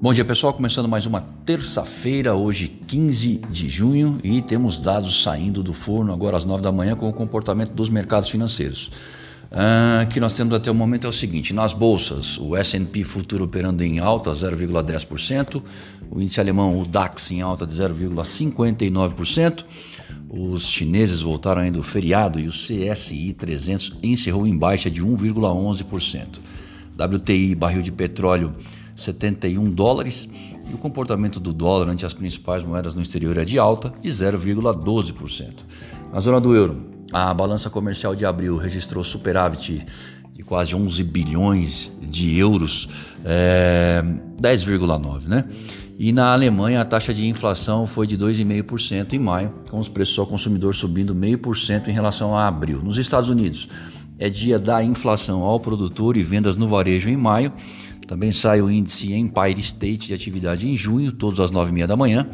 Bom dia pessoal, começando mais uma terça-feira, hoje 15 de junho, e temos dados saindo do forno agora às 9 da manhã com o comportamento dos mercados financeiros. Uh, que nós temos até o momento é o seguinte: nas bolsas, o S&P futuro operando em alta 0,10%, o índice alemão, o DAX em alta de 0,59%, os chineses voltaram ainda do feriado e o CSI 300 encerrou em baixa de 1,11%. WTI, barril de petróleo 71 dólares e o comportamento do dólar ante as principais moedas no exterior é de alta de 0,12%. Na zona do euro, a balança comercial de abril registrou superávit de quase 11 bilhões de euros, é, 10,9, né? E na Alemanha a taxa de inflação foi de 2,5% em maio, com os preços ao consumidor subindo 0,5% em relação a abril. Nos Estados Unidos é dia da inflação ao produtor e vendas no varejo em maio também sai o índice Empire State de atividade em junho, todos às 9h30 da manhã,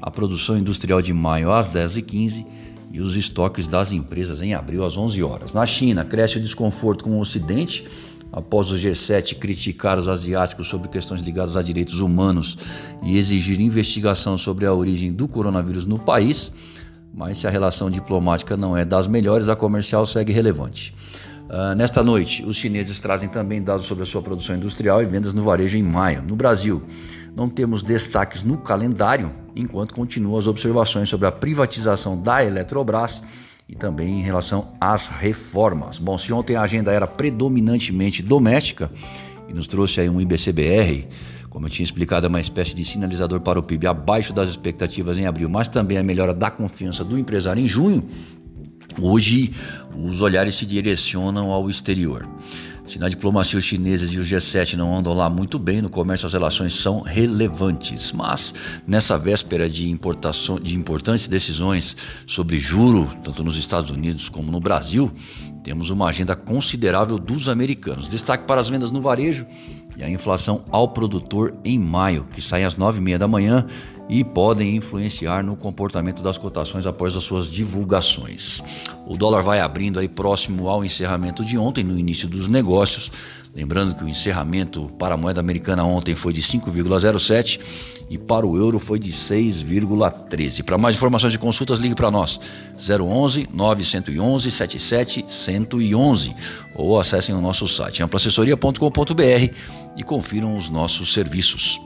a produção industrial de maio às 10h15 e os estoques das empresas em abril às 11 horas. Na China, cresce o desconforto com o Ocidente após o G7 criticar os asiáticos sobre questões ligadas a direitos humanos e exigir investigação sobre a origem do coronavírus no país. Mas se a relação diplomática não é das melhores, a comercial segue relevante. Uh, nesta noite, os chineses trazem também dados sobre a sua produção industrial e vendas no varejo em maio. No Brasil, não temos destaques no calendário, enquanto continuam as observações sobre a privatização da Eletrobras e também em relação às reformas. Bom, se ontem a agenda era predominantemente doméstica e nos trouxe aí um IBCBR, como eu tinha explicado, é uma espécie de sinalizador para o PIB abaixo das expectativas em abril, mas também a melhora da confiança do empresário em junho. Hoje, os olhares se direcionam ao exterior. Se na diplomacia os chineses e os G7 não andam lá muito bem, no comércio as relações são relevantes. Mas nessa véspera de, importação, de importantes decisões sobre juro, tanto nos Estados Unidos como no Brasil, temos uma agenda considerável dos americanos. Destaque para as vendas no varejo e a inflação ao produtor em maio, que sai às 9h30 da manhã e podem influenciar no comportamento das cotações após as suas divulgações. O dólar vai abrindo aí próximo ao encerramento de ontem, no início dos negócios. Lembrando que o encerramento para a moeda americana ontem foi de 5,07 e para o euro foi de 6,13. Para mais informações e consultas, ligue para nós 011 911 77 111 ou acessem o nosso site amplaassessoria.com.br e confiram os nossos serviços.